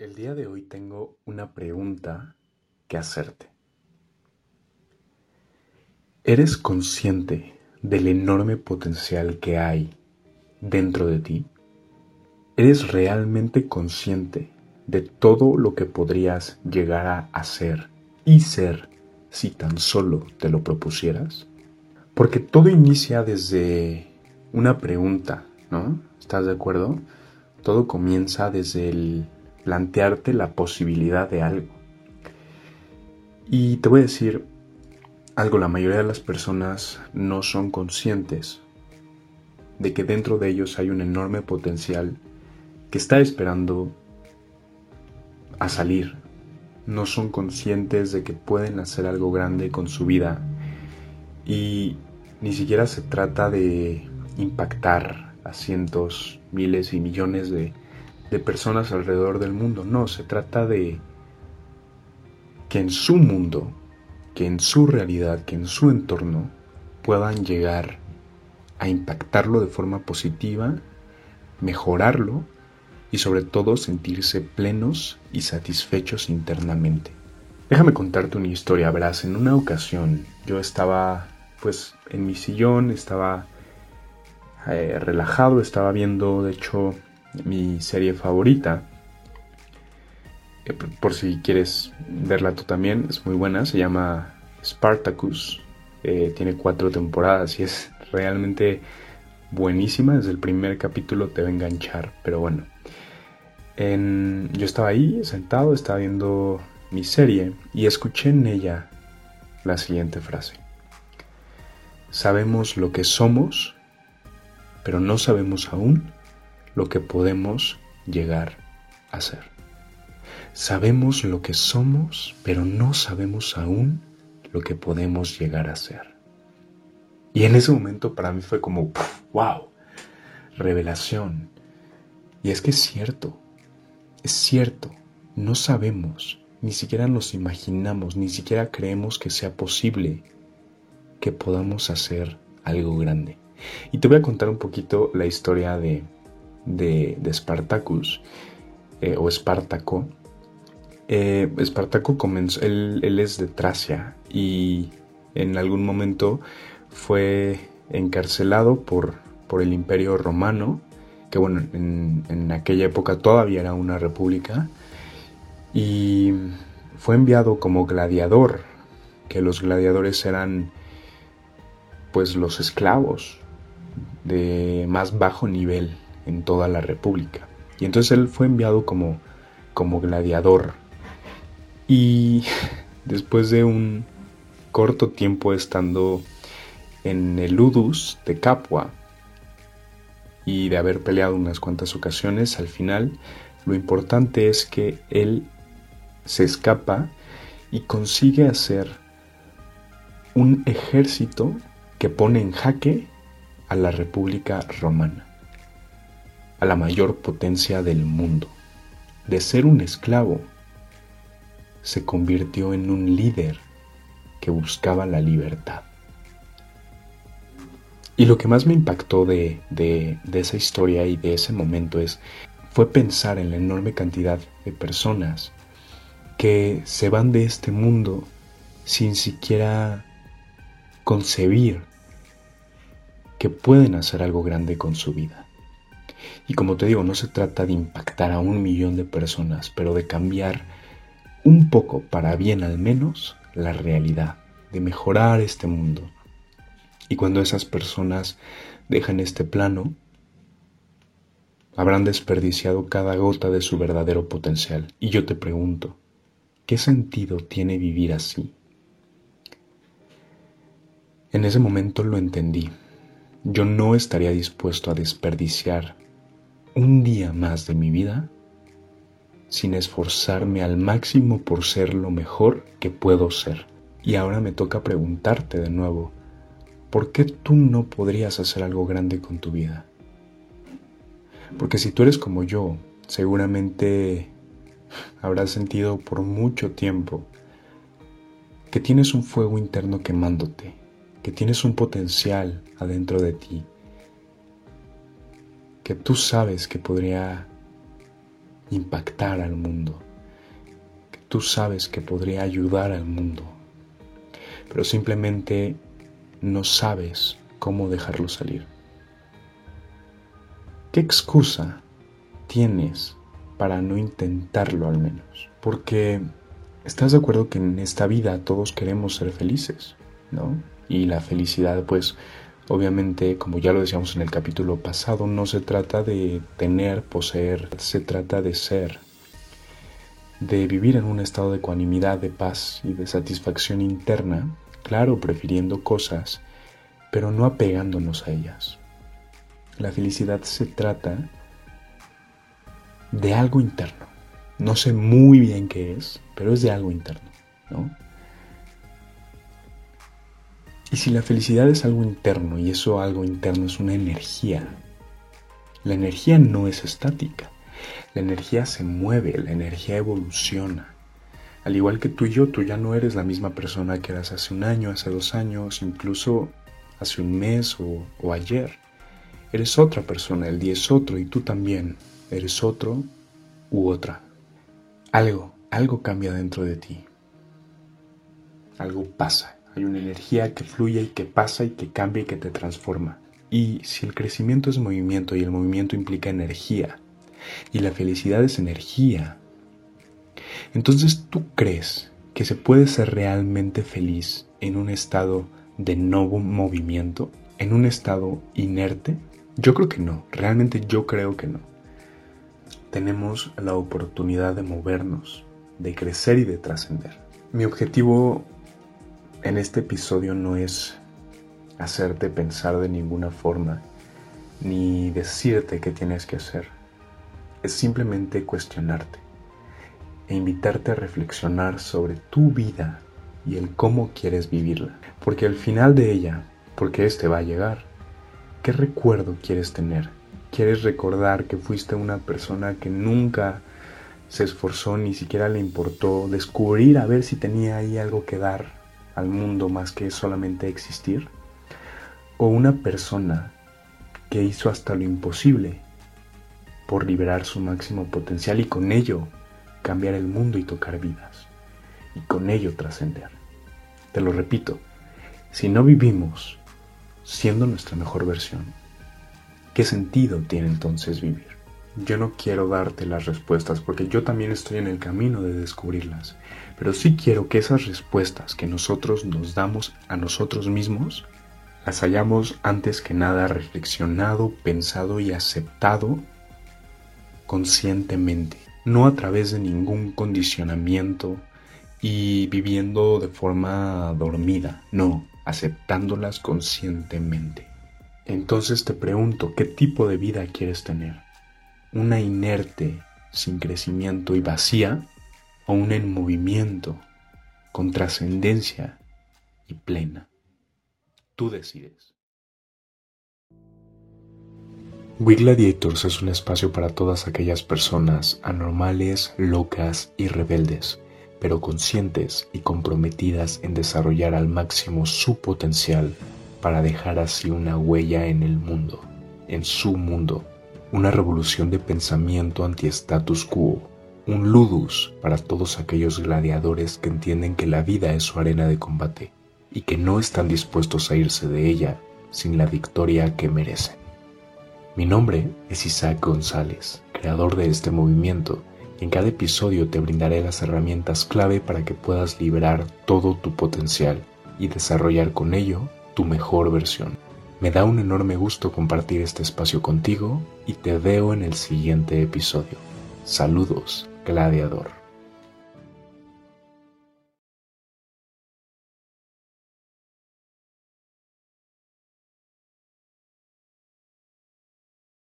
El día de hoy tengo una pregunta que hacerte. ¿Eres consciente del enorme potencial que hay dentro de ti? ¿Eres realmente consciente de todo lo que podrías llegar a hacer y ser si tan solo te lo propusieras? Porque todo inicia desde una pregunta, ¿no? ¿Estás de acuerdo? Todo comienza desde el plantearte la posibilidad de algo. Y te voy a decir algo, la mayoría de las personas no son conscientes de que dentro de ellos hay un enorme potencial que está esperando a salir. No son conscientes de que pueden hacer algo grande con su vida y ni siquiera se trata de impactar a cientos, miles y millones de de personas alrededor del mundo. No, se trata de que en su mundo, que en su realidad, que en su entorno puedan llegar a impactarlo de forma positiva, mejorarlo y sobre todo sentirse plenos y satisfechos internamente. Déjame contarte una historia, verás, en una ocasión yo estaba pues en mi sillón, estaba eh, relajado, estaba viendo de hecho mi serie favorita. Eh, por si quieres verla tú también, es muy buena. Se llama Spartacus. Eh, tiene cuatro temporadas y es realmente buenísima. Desde el primer capítulo te va a enganchar. Pero bueno, yo estaba ahí sentado, estaba viendo mi serie y escuché en ella la siguiente frase. Sabemos lo que somos, pero no sabemos aún lo que podemos llegar a ser. Sabemos lo que somos, pero no sabemos aún lo que podemos llegar a ser. Y en ese momento para mí fue como, wow, revelación. Y es que es cierto, es cierto, no sabemos, ni siquiera nos imaginamos, ni siquiera creemos que sea posible que podamos hacer algo grande. Y te voy a contar un poquito la historia de, de, Spartacus eh, o Espartaco. Eh, Espartaco comenzó, él, es de Tracia y en algún momento fue encarcelado por, por el imperio romano, que bueno, en, en aquella época todavía era una república, y fue enviado como gladiador, que los gladiadores eran pues los esclavos de más bajo nivel en toda la República. Y entonces él fue enviado como, como gladiador. Y después de un corto tiempo estando en el Ludus de Capua y de haber peleado unas cuantas ocasiones, al final lo importante es que él se escapa y consigue hacer un ejército que pone en jaque a la República Romana a la mayor potencia del mundo. De ser un esclavo, se convirtió en un líder que buscaba la libertad. Y lo que más me impactó de, de, esa historia y de ese momento es, fue pensar en la enorme cantidad de personas que se van de este mundo sin siquiera concebir que pueden hacer algo grande con su vida. Y como te digo, no se trata de impactar a un millón de personas, pero de cambiar un poco, para bien al menos, la realidad, de mejorar este mundo. Y cuando esas personas dejan este plano, habrán desperdiciado cada gota de su verdadero potencial. Y yo te pregunto, ¿qué sentido tiene vivir así? En ese momento lo entendí. Yo no estaría dispuesto a desperdiciar un día más de mi vida sin esforzarme al máximo por ser lo mejor que puedo ser. Y ahora me toca preguntarte de nuevo, ¿por qué tú no podrías hacer algo grande con tu vida? Porque si tú eres como yo, seguramente habrás sentido por mucho tiempo que tienes un fuego interno quemándote, que tienes un potencial adentro de ti, que tú sabes que podría impactar al mundo, que tú sabes que podría ayudar al mundo, pero simplemente no sabes cómo dejarlo salir. ¿Qué excusa tienes para no intentarlo al menos? Porque estás de acuerdo que en esta vida todos queremos ser felices, ¿no? Y la felicidad pues Obviamente, como ya lo decíamos en el capítulo pasado, no se trata de tener, poseer, se trata de ser, de vivir en un estado de ecuanimidad, de paz y de satisfacción interna, claro, prefiriendo cosas, pero no apegándonos a ellas. La felicidad se trata de algo interno. No sé muy bien qué es, pero es de algo interno, ¿no? Y si la felicidad es algo interno y eso algo interno es una energía, la energía no es estática. La energía se mueve, la energía evoluciona. Al igual que tú y yo, tú ya no eres la misma persona que eras hace un año, hace dos años, incluso hace un mes o, o ayer. Eres otra persona, el día es otro y tú también eres otro u otra. Algo, algo cambia dentro de ti. Algo pasa. Hay una energía que fluye y que pasa y que cambia y que te transforma. Y si el crecimiento es movimiento y el movimiento implica energía y la felicidad es energía, entonces tú crees que se puede ser realmente feliz en un estado de no movimiento, en un estado inerte? Yo creo que no, realmente yo creo que no. Tenemos la oportunidad de movernos, de crecer y de trascender. Mi objetivo en este episodio no es hacerte pensar de ninguna forma, ni decirte qué tienes que hacer. Es simplemente cuestionarte e invitarte a reflexionar sobre tu vida y el cómo quieres vivirla. Porque al final de ella, porque este va a llegar, ¿qué recuerdo quieres tener? ¿Quieres recordar que fuiste una persona que nunca se esforzó, ni siquiera le importó descubrir a ver si tenía ahí algo que dar al mundo más que solamente existir? ¿O una persona que hizo hasta lo imposible por liberar su máximo potencial y con ello cambiar el mundo y tocar vidas? Y con ello trascender. Te lo repito, si no vivimos siendo nuestra mejor versión, ¿qué sentido tiene entonces vivir? Yo no quiero darte las respuestas porque yo también estoy en el camino de descubrirlas, pero sí quiero que esas respuestas que nosotros nos damos a nosotros mismos las hayamos antes que nada reflexionado, pensado y aceptado conscientemente, no a través de ningún condicionamiento y viviendo de forma dormida, no, aceptándolas conscientemente. Entonces te pregunto, ¿qué tipo de vida quieres tener? Una inerte, sin crecimiento y vacía, o una en movimiento, con trascendencia y plena. Tú decides. We Gladiators es un espacio para todas aquellas personas anormales, locas y rebeldes, pero conscientes y comprometidas en desarrollar al máximo su potencial para dejar así una huella en el mundo, en su mundo una revolución de pensamiento anti-status quo, un ludus para todos aquellos gladiadores que entienden que la vida es su arena de combate y que no están dispuestos a irse de ella sin la victoria que merecen. Mi nombre es Isaac González, creador de este movimiento, y en cada episodio te brindaré las herramientas clave para que puedas liberar todo tu potencial y desarrollar con ello tu mejor versión. Me da un enorme gusto compartir este espacio contigo y te veo en el siguiente episodio. Saludos, gladiador.